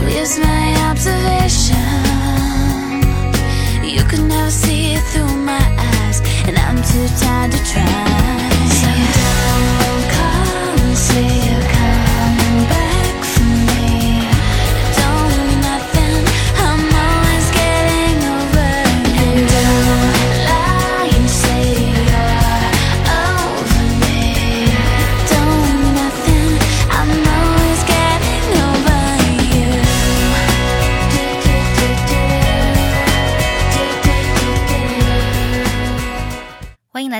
So my observation. You can never see it through my eyes, and I'm too tired to try.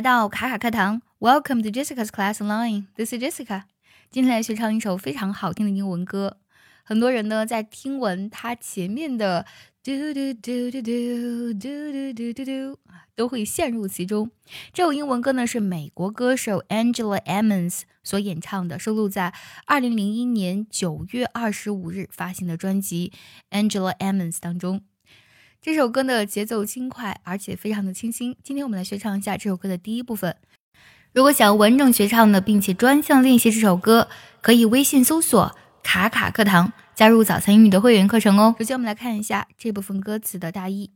来到卡卡课堂，Welcome to Jessica's Class Line，This is Jessica. 今天来学唱一首非常好听的英文歌。很多人呢在听闻它前面的嘟嘟嘟嘟嘟嘟嘟嘟嘟嘟啊，都会陷入其中。这首英文歌呢是美国歌手 Angela Emmons 所演唱的，收录在2001年9月25日发行的专辑《Angela Emmons》当中。这首歌的节奏轻快，而且非常的清新。今天我们来学唱一下这首歌的第一部分。如果想要完整学唱的，并且专项练习这首歌，可以微信搜索“卡卡课堂”，加入早餐英语的会员课程哦。首先，我们来看一下这部分歌词的大意。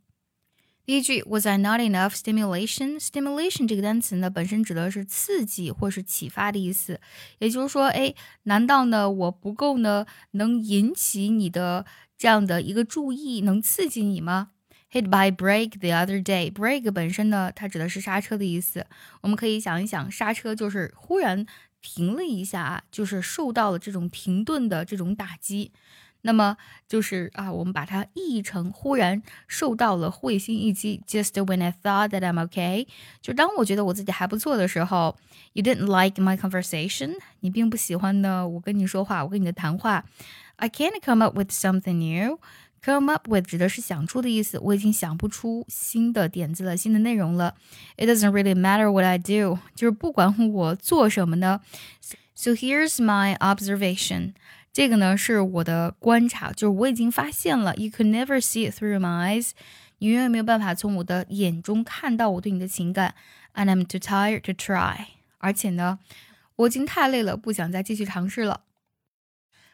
第一句，Was I not enough stimulation？Stimulation 这个单词呢，本身指的是刺激或是启发的意思。也就是说，哎，难道呢我不够呢，能引起你的这样的一个注意，能刺激你吗？Hit by brake the other day. Brake 本身呢，它指的是刹车的意思。我们可以想一想，刹车就是忽然停了一下啊，就是受到了这种停顿的这种打击。那么就是啊，我们把它译成忽然受到了会心一击。Just when I thought that I'm okay，就当我觉得我自己还不错的时候，You didn't like my conversation，你并不喜欢呢我跟你说话，我跟你的谈话。I can't come up with something new。Come up with 指的是想出的意思，我已经想不出新的点子了，新的内容了。It doesn't really matter what I do，就是不管我做什么呢。So here's my observation，这个呢是我的观察，就是我已经发现了。You could never see it through my eyes，你永远没有办法从我的眼中看到我对你的情感。And I'm too tired to try，而且呢，我已经太累了，不想再继续尝试了。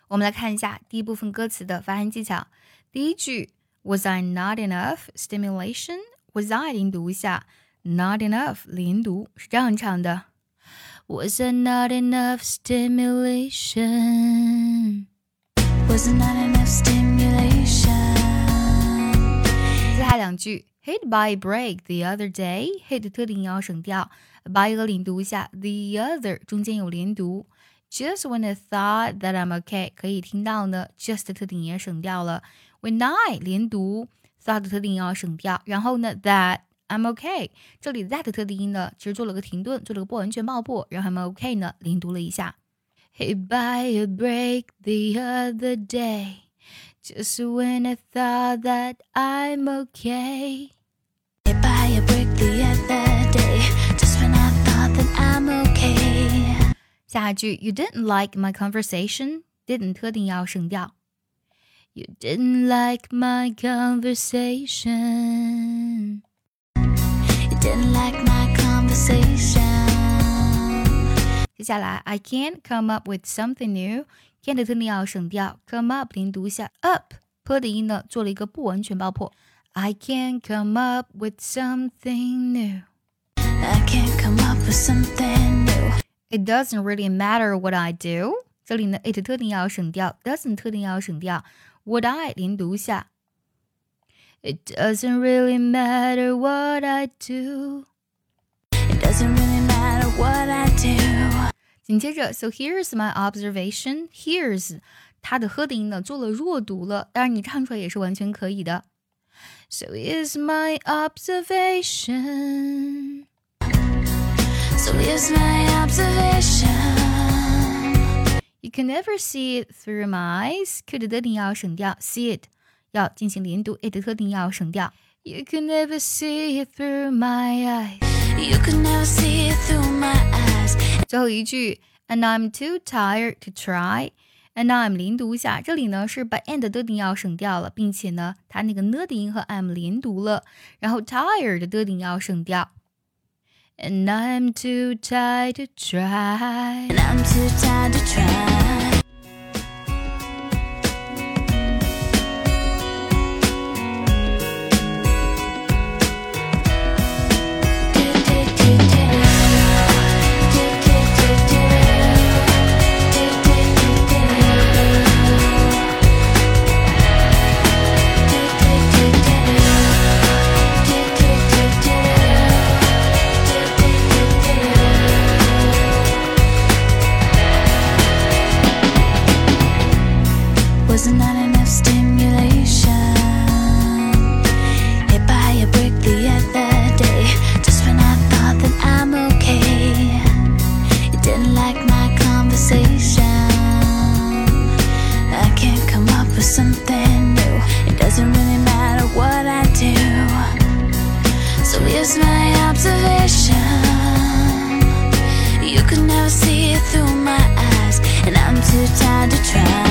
我们来看一下第一部分歌词的发音技巧。第一句 Was I not enough stimulation? Was I 连读一下，not enough 连读是这样唱的。Was I not enough stimulation? Was it not enough stimulation? 接下来两句 Hit by a break the other day. Hit 特定要省掉，by 和连读一下，the other 中间有连读。 Just when I thought that I'm okay，可以听到呢，just 特定也省掉了。When I 连读，thought 特定要省掉，然后呢，that I'm okay，这里 that 特定音呢，其实做了个停顿，做了个不完全爆破，然后 I'm okay 呢连读了一下。Hit by a break the other day, just when I thought that I'm okay. 下一句 You didn't like my conversation, didn't 特定要省掉。You didn't like my conversation. You didn't like my conversation. 接下来，I can't come up with something new。can't 特定要省掉，come up 连读一下，up p 的音呢做了一个不完全爆破。I can't come up with something new。 I can't come up with something new. It doesn't really matter what I do。这里呢，it 特定要省掉，doesn't 特定要省掉，would I 连读一下。It doesn't really matter what I do。 It doesn't really matter what I do. 紧接着，So here's my observation. Here's 它的呵的音呢做了弱读了，当然你唱出来也是完全可以的。So here's my observation. so here's my observation. You can never see it through my eyes. Q 的的定要省掉，see it 要进行连读，it 的特定要省掉。You can never see it through my eyes. You can never see it through my eyes. 最后一句，and I'm too tired to try. And I'm 连读一下，这里呢是把 and 的顶要省掉了，并且呢，它那个呢的音和 I'm 连读了，然后 tired 的定要省掉。and I'm too tired to try. And I'm too tired to try. is my observation. You can never see it through my eyes, and I'm too tired to try.